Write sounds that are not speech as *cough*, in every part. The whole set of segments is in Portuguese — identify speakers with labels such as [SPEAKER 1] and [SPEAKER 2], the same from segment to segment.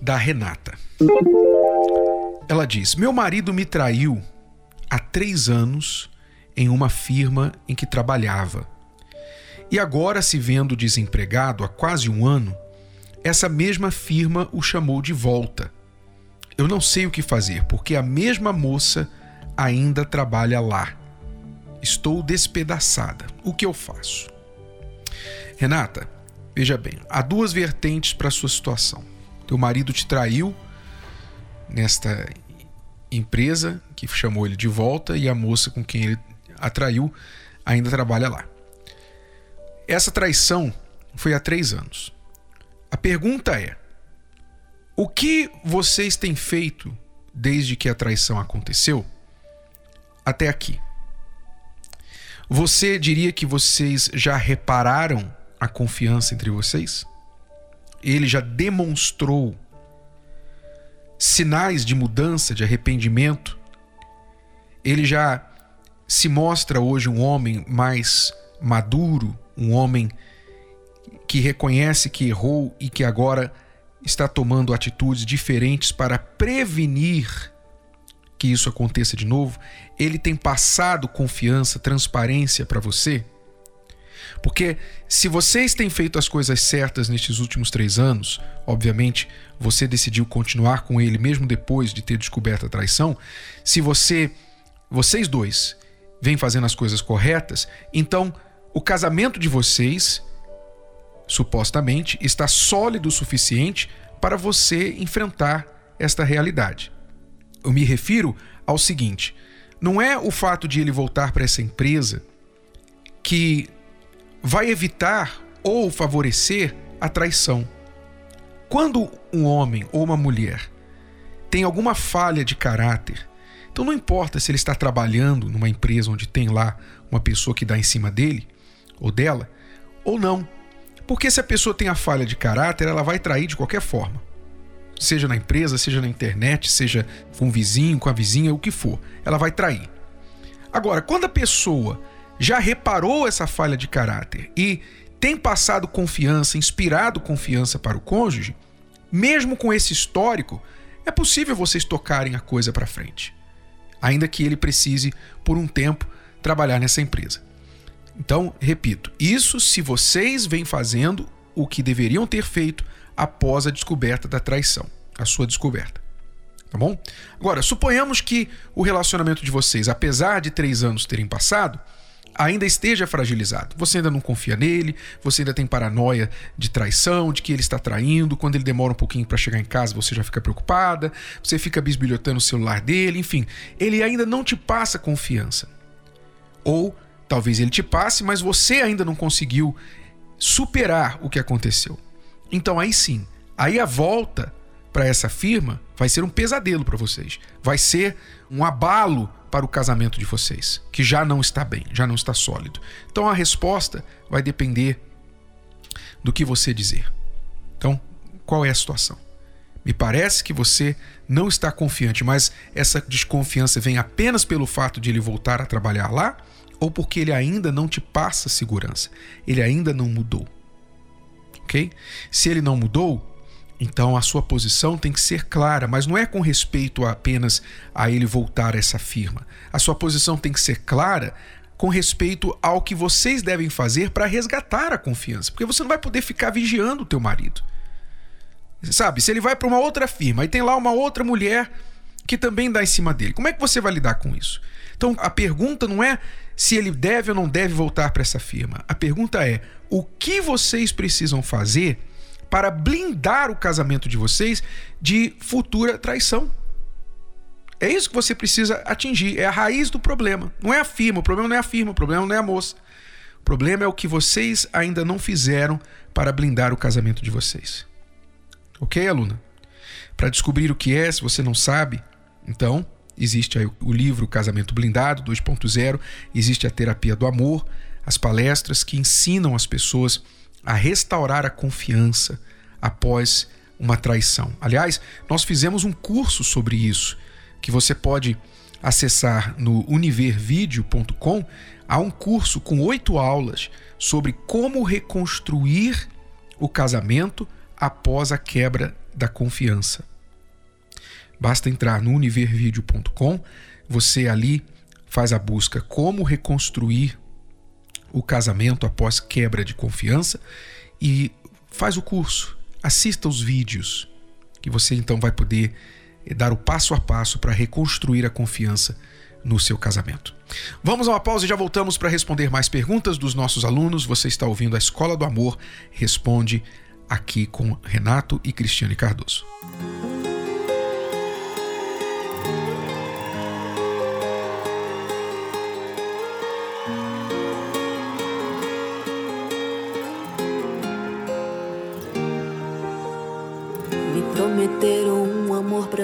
[SPEAKER 1] da Renata. Ela diz: Meu marido me traiu há três anos em uma firma em que trabalhava. E agora, se vendo desempregado há quase um ano, essa mesma firma o chamou de volta. Eu não sei o que fazer, porque a mesma moça ainda trabalha lá. Estou despedaçada. O que eu faço? Renata, veja bem, há duas vertentes para a sua situação. Teu marido te traiu nesta empresa que chamou ele de volta e a moça com quem ele atraiu ainda trabalha lá. Essa traição foi há três anos. A pergunta é: o que vocês têm feito desde que a traição aconteceu até aqui? Você diria que vocês já repararam a confiança entre vocês? Ele já demonstrou sinais de mudança, de arrependimento? Ele já se mostra hoje um homem mais maduro, um homem que reconhece que errou e que agora está tomando atitudes diferentes para prevenir que isso aconteça de novo, ele tem passado confiança, transparência para você? Porque se vocês têm feito as coisas certas nestes últimos três anos, obviamente você decidiu continuar com ele mesmo depois de ter descoberto a traição. Se você, vocês dois, vêm fazendo as coisas corretas, então o casamento de vocês supostamente, está sólido o suficiente para você enfrentar esta realidade. Eu me refiro ao seguinte: não é o fato de ele voltar para essa empresa que vai evitar ou favorecer a traição. Quando um homem ou uma mulher tem alguma falha de caráter, então não importa se ele está trabalhando numa empresa onde tem lá uma pessoa que dá em cima dele ou dela, ou não. Porque se a pessoa tem a falha de caráter, ela vai trair de qualquer forma. Seja na empresa, seja na internet, seja com o vizinho, com a vizinha, o que for. Ela vai trair. Agora, quando a pessoa já reparou essa falha de caráter e tem passado confiança, inspirado confiança para o cônjuge, mesmo com esse histórico, é possível vocês tocarem a coisa para frente. Ainda que ele precise, por um tempo, trabalhar nessa empresa. Então, repito, isso se vocês vêm fazendo o que deveriam ter feito após a descoberta da traição, a sua descoberta. Tá bom? Agora, suponhamos que o relacionamento de vocês, apesar de três anos terem passado, ainda esteja fragilizado. Você ainda não confia nele, você ainda tem paranoia de traição, de que ele está traindo. Quando ele demora um pouquinho para chegar em casa, você já fica preocupada, você fica bisbilhotando o celular dele, enfim, ele ainda não te passa confiança. Ou Talvez ele te passe, mas você ainda não conseguiu superar o que aconteceu. Então aí sim, aí a volta para essa firma vai ser um pesadelo para vocês. Vai ser um abalo para o casamento de vocês, que já não está bem, já não está sólido. Então a resposta vai depender do que você dizer. Então, qual é a situação? Me parece que você não está confiante, mas essa desconfiança vem apenas pelo fato de ele voltar a trabalhar lá ou porque ele ainda não te passa segurança, ele ainda não mudou. Ok? Se ele não mudou, então a sua posição tem que ser clara, mas não é com respeito apenas a ele voltar a essa firma. A sua posição tem que ser clara com respeito ao que vocês devem fazer para resgatar a confiança, porque você não vai poder ficar vigiando o teu marido. Sabe, se ele vai para uma outra firma e tem lá uma outra mulher que também dá em cima dele, como é que você vai lidar com isso? Então a pergunta não é se ele deve ou não deve voltar para essa firma. A pergunta é: o que vocês precisam fazer para blindar o casamento de vocês de futura traição? É isso que você precisa atingir, é a raiz do problema. Não é a firma, o problema não é a firma, o problema não é a moça. O problema é o que vocês ainda não fizeram para blindar o casamento de vocês. Ok, aluna? Para descobrir o que é, se você não sabe, então existe o livro Casamento Blindado 2.0, existe a terapia do amor, as palestras que ensinam as pessoas a restaurar a confiança após uma traição. Aliás, nós fizemos um curso sobre isso que você pode acessar no univervideo.com. Há um curso com oito aulas sobre como reconstruir o casamento após a quebra da confiança. Basta entrar no univervideo.com, você ali faz a busca como reconstruir o casamento após quebra de confiança e faz o curso, assista os vídeos que você então vai poder eh, dar o passo a passo para reconstruir a confiança no seu casamento. Vamos a uma pausa e já voltamos para responder mais perguntas dos nossos alunos. Você está ouvindo a Escola do Amor Responde aqui com Renato e Cristiane Cardoso.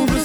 [SPEAKER 2] o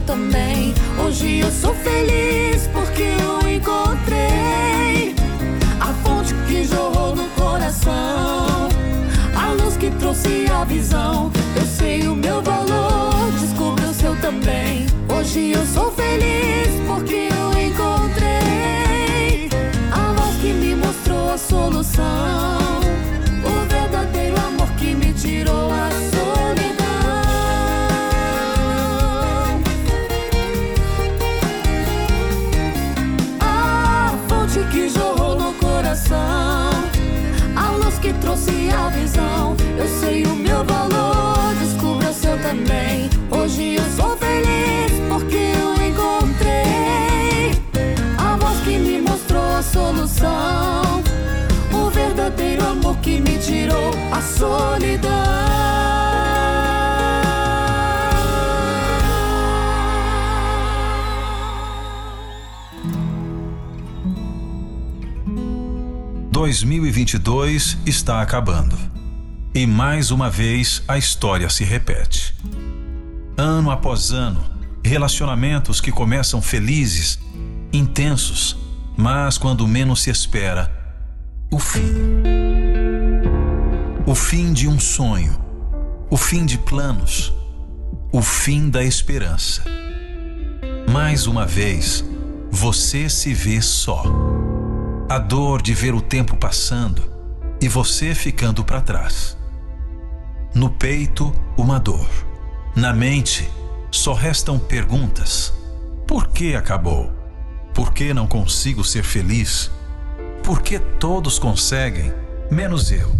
[SPEAKER 2] Seu também. Hoje eu sou feliz porque eu encontrei a fonte que jorrou no coração, a luz que trouxe a visão. Eu sei o meu valor, descubra o seu também. Hoje eu sou feliz porque eu encontrei a voz que me mostrou a solução.
[SPEAKER 3] 2022 está acabando. E mais uma vez a história se repete. Ano após ano, relacionamentos que começam felizes, intensos, mas quando menos se espera, o fim. O fim de um sonho, o fim de planos, o fim da esperança. Mais uma vez, você se vê só. A dor de ver o tempo passando, e você ficando para trás. No peito, uma dor. Na mente, só restam perguntas: por que acabou? Por que não consigo ser feliz? Por que todos conseguem, menos eu?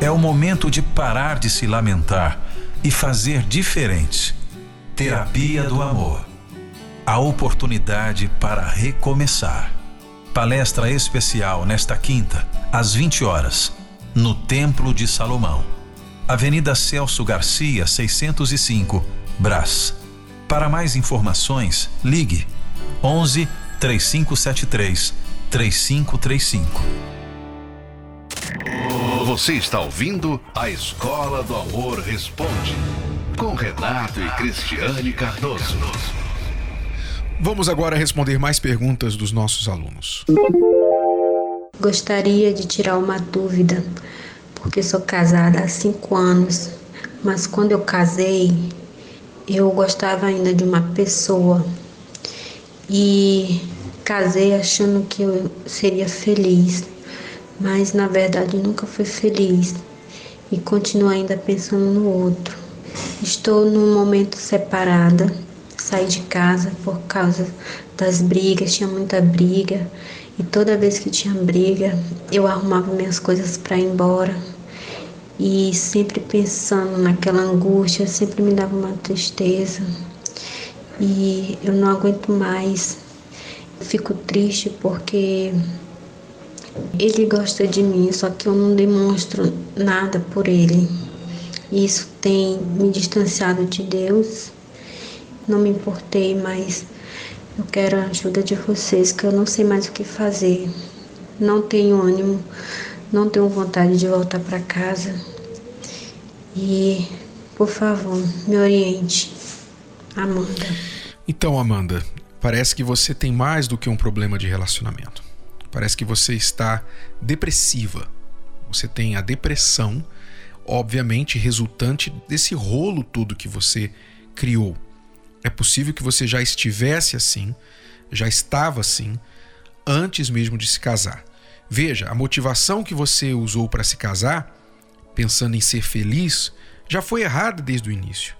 [SPEAKER 3] É o momento de parar de se lamentar e fazer diferente. Terapia do Amor. A oportunidade para recomeçar. Palestra especial nesta quinta, às 20 horas, no Templo de Salomão. Avenida Celso Garcia, 605, Brás. Para mais informações, ligue 11 3573 3535.
[SPEAKER 4] Você está ouvindo a Escola do Amor Responde com Renato e Cristiane Cardoso.
[SPEAKER 1] Vamos agora responder mais perguntas dos nossos alunos.
[SPEAKER 5] Gostaria de tirar uma dúvida porque sou casada há cinco anos, mas quando eu casei, eu gostava ainda de uma pessoa e casei achando que eu seria feliz, mas na verdade nunca fui feliz e continuo ainda pensando no outro. Estou num momento separada, saí de casa por causa das brigas, tinha muita briga e toda vez que tinha briga, eu arrumava minhas coisas para ir embora. E sempre pensando naquela angústia, sempre me dava uma tristeza. E eu não aguento mais. fico triste porque ele gosta de mim, só que eu não demonstro nada por ele. Isso tem me distanciado de Deus. Não me importei, mas eu quero a ajuda de vocês, que eu não sei mais o que fazer. Não tenho ânimo, não tenho vontade de voltar para casa. E, por favor, me oriente. Amanda.
[SPEAKER 1] Então, Amanda, parece que você tem mais do que um problema de relacionamento. Parece que você está depressiva. Você tem a depressão, obviamente resultante desse rolo todo que você criou. É possível que você já estivesse assim, já estava assim, antes mesmo de se casar. Veja, a motivação que você usou para se casar, pensando em ser feliz, já foi errada desde o início.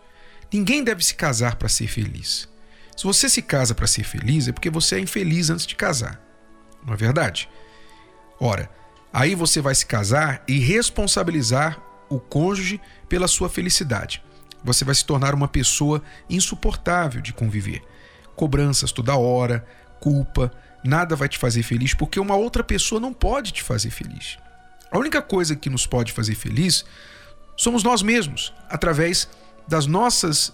[SPEAKER 1] Ninguém deve se casar para ser feliz. Se você se casa para ser feliz, é porque você é infeliz antes de casar. Não é verdade? Ora, aí você vai se casar e responsabilizar o cônjuge pela sua felicidade você vai se tornar uma pessoa insuportável de conviver. Cobranças toda hora, culpa, nada vai te fazer feliz porque uma outra pessoa não pode te fazer feliz. A única coisa que nos pode fazer feliz somos nós mesmos, através das nossas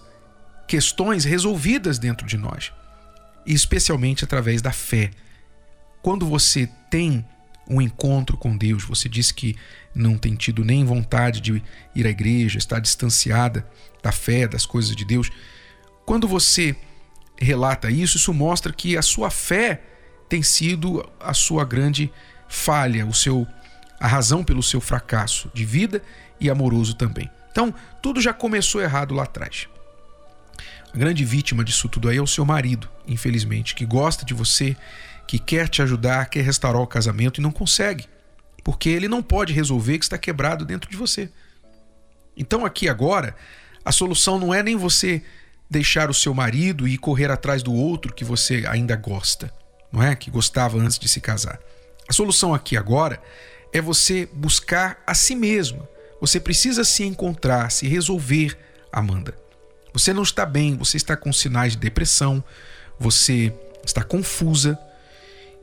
[SPEAKER 1] questões resolvidas dentro de nós, e especialmente através da fé. Quando você tem um encontro com Deus, você disse que não tem tido nem vontade de ir à igreja, está distanciada da fé, das coisas de Deus. Quando você relata isso, isso mostra que a sua fé tem sido a sua grande falha, o seu a razão pelo seu fracasso de vida e amoroso também. Então, tudo já começou errado lá atrás. A grande vítima disso tudo aí é o seu marido, infelizmente, que gosta de você, que quer te ajudar, quer restaurar o casamento e não consegue porque ele não pode resolver que está quebrado dentro de você. Então, aqui agora, a solução não é nem você deixar o seu marido e correr atrás do outro que você ainda gosta, não é? Que gostava antes de se casar. A solução aqui agora é você buscar a si mesma. Você precisa se encontrar, se resolver, Amanda. Você não está bem, você está com sinais de depressão, você está confusa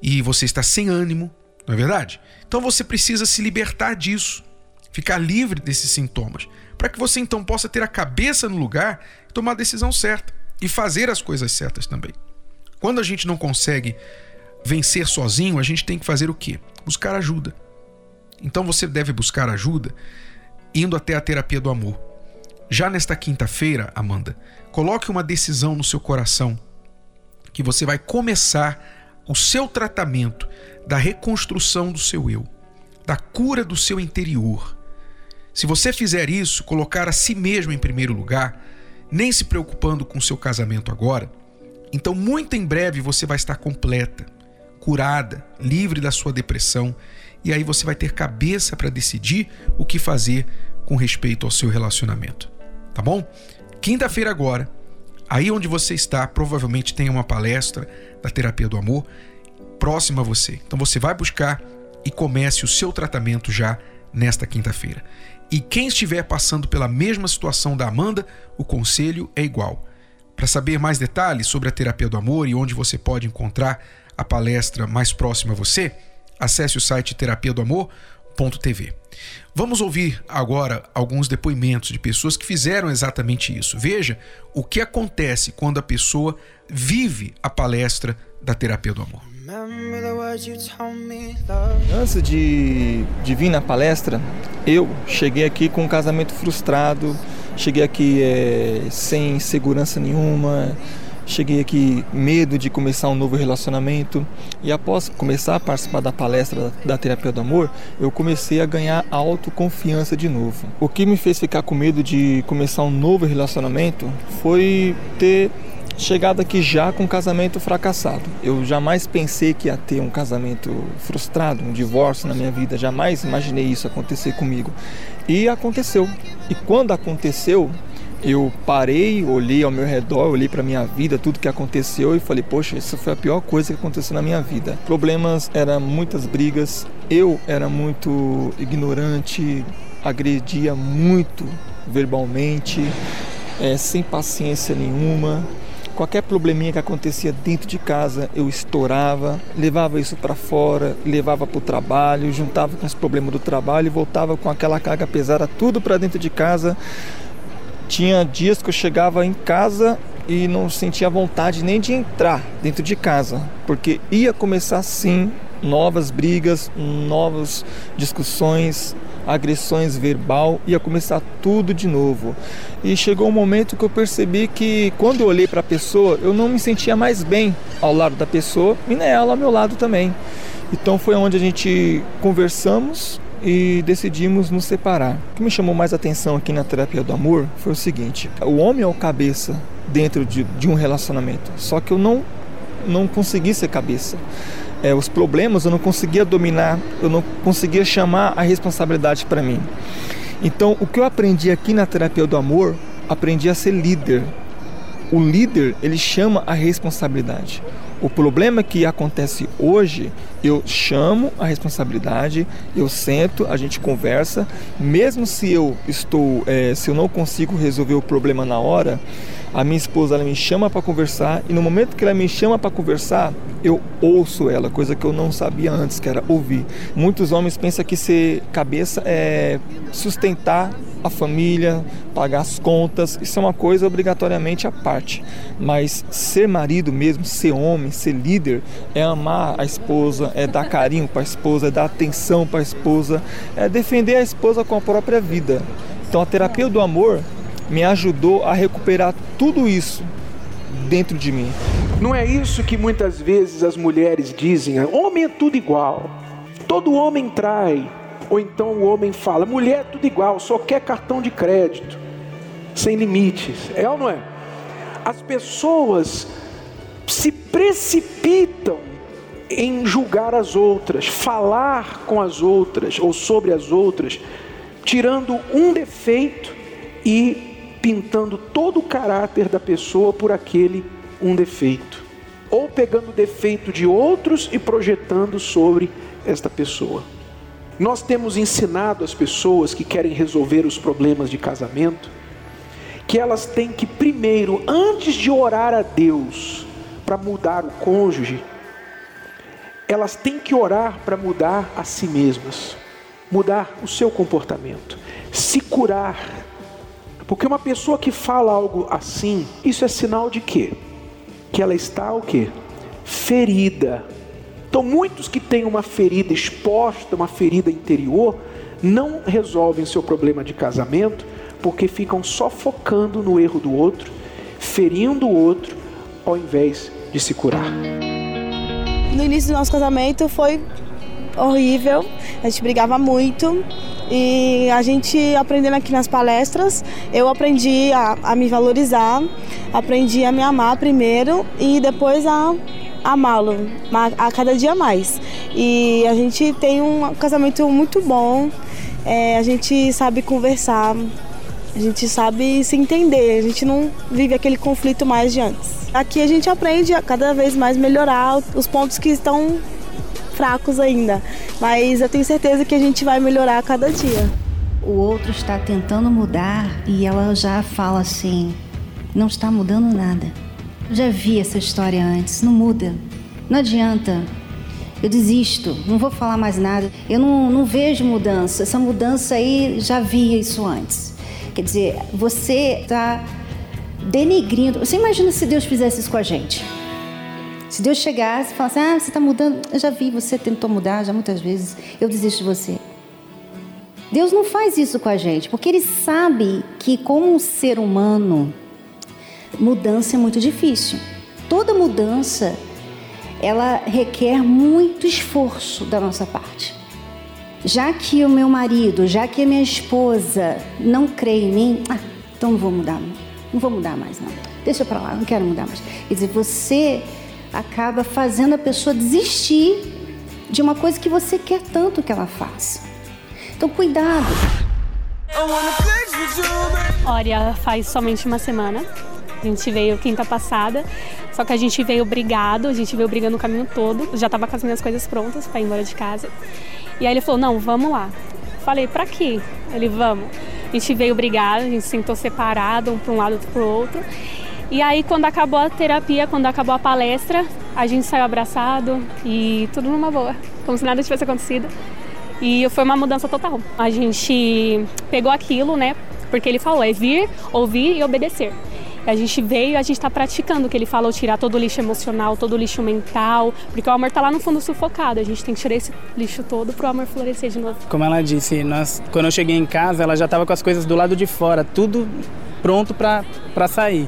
[SPEAKER 1] e você está sem ânimo, não é verdade? Então você precisa se libertar disso, ficar livre desses sintomas, para que você então possa ter a cabeça no lugar e tomar a decisão certa e fazer as coisas certas também. Quando a gente não consegue vencer sozinho, a gente tem que fazer o quê? Buscar ajuda. Então você deve buscar ajuda indo até a terapia do amor. Já nesta quinta-feira, Amanda, coloque uma decisão no seu coração que você vai começar o seu tratamento da reconstrução do seu eu, da cura do seu interior. Se você fizer isso, colocar a si mesmo em primeiro lugar, nem se preocupando com seu casamento agora, então muito em breve você vai estar completa, curada, livre da sua depressão, e aí você vai ter cabeça para decidir o que fazer com respeito ao seu relacionamento. Tá bom? Quinta-feira agora, aí onde você está, provavelmente tem uma palestra da terapia do amor próxima a você. Então você vai buscar e comece o seu tratamento já nesta quinta-feira. E quem estiver passando pela mesma situação da Amanda, o conselho é igual. Para saber mais detalhes sobre a terapia do amor e onde você pode encontrar a palestra mais próxima a você, acesse o site terapia do Vamos ouvir agora alguns depoimentos de pessoas que fizeram exatamente isso. Veja o que acontece quando a pessoa vive a palestra da terapia do amor.
[SPEAKER 6] Antes de, de vir na palestra, eu cheguei aqui com um casamento frustrado, cheguei aqui é, sem segurança nenhuma, cheguei aqui medo de começar um novo relacionamento e após começar a participar da palestra da terapia do amor, eu comecei a ganhar autoconfiança de novo. O que me fez ficar com medo de começar um novo relacionamento foi ter chegado aqui já com um casamento fracassado. Eu jamais pensei que ia ter um casamento frustrado, um divórcio na minha vida, jamais imaginei isso acontecer comigo. E aconteceu. E quando aconteceu, eu parei, olhei ao meu redor, olhei para minha vida, tudo que aconteceu e falei: "Poxa, isso foi a pior coisa que aconteceu na minha vida". Problemas eram muitas brigas, eu era muito ignorante, agredia muito verbalmente, é, sem paciência nenhuma. Qualquer probleminha que acontecia dentro de casa, eu estourava, levava isso para fora, levava para o trabalho, juntava com os problemas do trabalho e voltava com aquela carga pesada tudo para dentro de casa. Tinha dias que eu chegava em casa e não sentia vontade nem de entrar dentro de casa, porque ia começar sim novas brigas, novas discussões, agressões verbal, ia começar tudo de novo. E chegou um momento que eu percebi que quando eu olhei para a pessoa, eu não me sentia mais bem ao lado da pessoa e nem ela ao meu lado também. Então foi onde a gente conversamos e decidimos nos separar. O que me chamou mais atenção aqui na terapia do amor foi o seguinte: o homem é o cabeça dentro de, de um relacionamento, só que eu não não consegui ser cabeça é, os problemas, eu não conseguia dominar, eu não conseguia chamar a responsabilidade para mim. Então, o que eu aprendi aqui na terapia do amor, aprendi a ser líder. O líder, ele chama a responsabilidade. O problema que acontece hoje, eu chamo a responsabilidade, eu sento, a gente conversa, mesmo se eu estou, é, se eu não consigo resolver o problema na hora, a minha esposa ela me chama para conversar e no momento que ela me chama para conversar, eu ouço ela, coisa que eu não sabia antes, que era ouvir. Muitos homens pensam que ser cabeça é sustentar a família, pagar as contas, isso é uma coisa obrigatoriamente à parte. Mas ser marido mesmo, ser homem, ser líder, é amar a esposa, é dar carinho para a esposa, é dar atenção para a esposa, é defender a esposa com a própria vida. Então a terapia do amor me ajudou a recuperar tudo isso dentro de mim.
[SPEAKER 1] Não é isso que muitas vezes as mulheres dizem: homem é tudo igual, todo homem trai. Ou então o homem fala: mulher é tudo igual, só quer cartão de crédito, sem limites. É ou não é? As pessoas se precipitam em julgar as outras, falar com as outras ou sobre as outras, tirando um defeito e pintando todo o caráter da pessoa por aquele um defeito, ou pegando o defeito de outros e projetando sobre esta pessoa. Nós temos ensinado as pessoas que querem resolver os problemas de casamento que elas têm que primeiro, antes de orar a Deus para mudar o cônjuge, elas têm que orar para mudar a si mesmas, mudar o seu comportamento, se curar porque uma pessoa que fala algo assim, isso é sinal de quê? Que ela está o quê? Ferida. Então muitos que têm uma ferida exposta, uma ferida interior, não resolvem seu problema de casamento porque ficam só focando no erro do outro, ferindo o outro, ao invés de se curar.
[SPEAKER 7] No início do nosso casamento foi horrível, a gente brigava muito, e a gente aprendendo aqui nas palestras, eu aprendi a, a me valorizar, aprendi a me amar primeiro e depois a amá-lo a cada dia mais. E a gente tem um casamento muito bom, é, a gente sabe conversar, a gente sabe se entender, a gente não vive aquele conflito mais de antes. Aqui a gente aprende a cada vez mais melhorar os pontos que estão fracos ainda, mas eu tenho certeza que a gente vai melhorar a cada dia.
[SPEAKER 8] O outro está tentando mudar e ela já fala assim: não está mudando nada. Já vi essa história antes, não muda. Não adianta. Eu desisto, não vou falar mais nada. Eu não, não vejo mudança. Essa mudança aí já vi isso antes. Quer dizer, você está denegrindo. Você imagina se Deus fizesse isso com a gente? Se Deus chegasse e falasse: Ah, você está mudando. Eu já vi, você tentou mudar já muitas vezes. Eu desisto de você. Deus não faz isso com a gente, porque Ele sabe que, como um ser humano, mudança é muito difícil. Toda mudança ela requer muito esforço da nossa parte. Já que o meu marido, já que a minha esposa não crê em mim, ah, então não vou mudar, não vou mudar mais não. Deixa para lá, não quero mudar mais. Quer dizer, você acaba fazendo a pessoa desistir de uma coisa que você quer tanto que ela faça. Então, cuidado.
[SPEAKER 9] Olha, faz somente uma semana. A gente veio quinta passada, só que a gente veio brigado, a gente veio brigando o caminho todo. Já tava com as minhas coisas prontas para ir embora de casa. E aí ele falou: "Não, vamos lá". Falei: "Para quê?". Ele: "Vamos". A gente veio brigado, a gente sentou separado, um para um lado, outro para o outro. E aí quando acabou a terapia, quando acabou a palestra, a gente saiu abraçado e tudo numa boa, como se nada tivesse acontecido. E foi uma mudança total. A gente pegou aquilo, né? Porque ele falou, é vir, ouvir e obedecer. A gente veio a gente está praticando o que ele falou, tirar todo o lixo emocional, todo o lixo mental, porque o amor está lá no fundo sufocado. A gente tem que tirar esse lixo todo para o amor florescer de novo.
[SPEAKER 10] Como ela disse, nós, quando eu cheguei em casa, ela já estava com as coisas do lado de fora, tudo pronto para sair.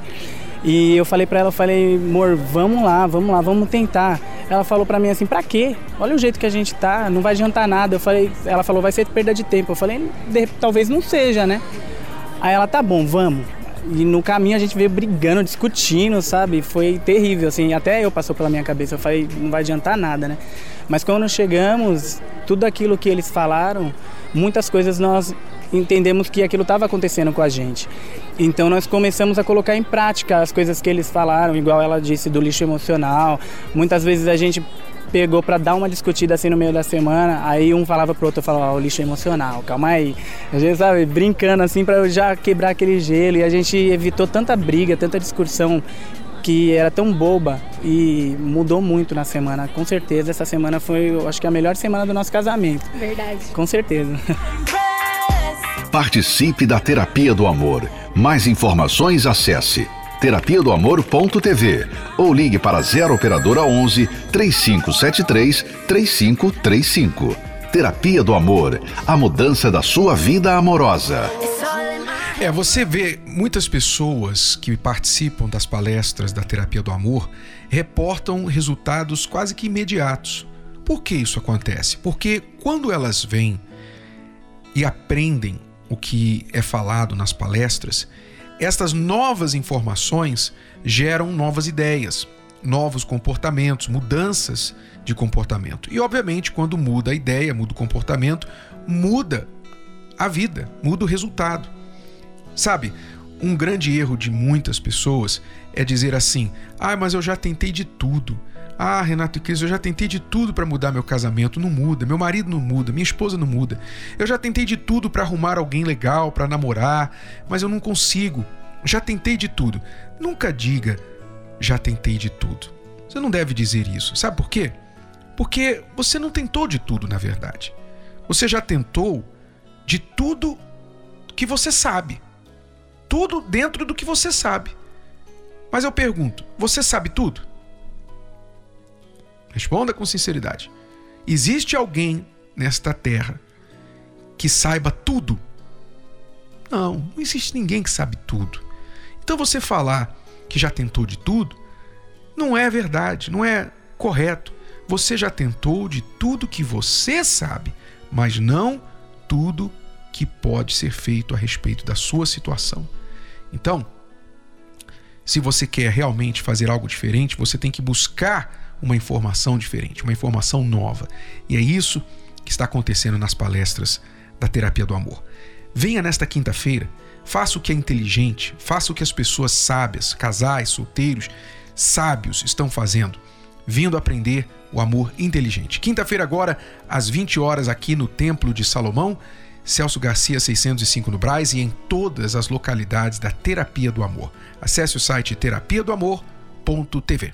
[SPEAKER 10] E eu falei para ela, eu falei, amor, vamos lá, vamos lá, vamos tentar. Ela falou para mim assim, pra quê? Olha o jeito que a gente tá, não vai adiantar nada. Eu falei, ela falou, vai ser perda de tempo. Eu falei, talvez não seja, né? Aí ela, tá bom, vamos. E no caminho a gente veio brigando, discutindo, sabe? Foi terrível, assim. Até eu passou pela minha cabeça. Eu falei, não vai adiantar nada, né? Mas quando chegamos, tudo aquilo que eles falaram, muitas coisas nós entendemos que aquilo estava acontecendo com a gente. Então nós começamos a colocar em prática as coisas que eles falaram, igual ela disse do lixo emocional. Muitas vezes a gente pegou para dar uma discutida assim no meio da semana, aí um falava pro outro, falava, ó, o lixo emocional, calma aí. A gente, sabe, brincando assim para já quebrar aquele gelo e a gente evitou tanta briga, tanta discussão que era tão boba e mudou muito na semana. Com certeza essa semana foi, eu acho que a melhor semana do nosso casamento.
[SPEAKER 9] Verdade.
[SPEAKER 10] Com certeza. *laughs*
[SPEAKER 4] Participe da Terapia do Amor. Mais informações acesse terapia do amor.tv ou ligue para 0 operadora 11 3573 3535. Terapia do Amor, a mudança da sua vida amorosa.
[SPEAKER 1] É, você vê muitas pessoas que participam das palestras da terapia do amor reportam resultados quase que imediatos. Por que isso acontece? Porque quando elas vêm e aprendem o que é falado nas palestras, estas novas informações geram novas ideias, novos comportamentos, mudanças de comportamento. E, obviamente, quando muda a ideia, muda o comportamento, muda a vida, muda o resultado. Sabe, um grande erro de muitas pessoas é dizer assim: ah, mas eu já tentei de tudo. Ah, Renato e Cris, eu já tentei de tudo para mudar meu casamento, não muda, meu marido não muda, minha esposa não muda. Eu já tentei de tudo para arrumar alguém legal, para namorar, mas eu não consigo. Já tentei de tudo. Nunca diga já tentei de tudo. Você não deve dizer isso. Sabe por quê? Porque você não tentou de tudo, na verdade. Você já tentou de tudo que você sabe. Tudo dentro do que você sabe. Mas eu pergunto: você sabe tudo? Responda com sinceridade. Existe alguém nesta terra que saiba tudo? Não, não existe ninguém que sabe tudo. Então você falar que já tentou de tudo não é verdade, não é correto. Você já tentou de tudo que você sabe, mas não tudo que pode ser feito a respeito da sua situação. Então, se você quer realmente fazer algo diferente, você tem que buscar uma informação diferente, uma informação nova. E é isso que está acontecendo nas palestras da terapia do amor. Venha nesta quinta-feira, faça o que é inteligente, faça o que as pessoas sábias, casais, solteiros, sábios estão fazendo, vindo aprender o amor inteligente. Quinta-feira agora, às 20 horas aqui no Templo de Salomão, Celso Garcia 605 no Braz e em todas as localidades da Terapia do Amor. Acesse o site terapia do amor.tv.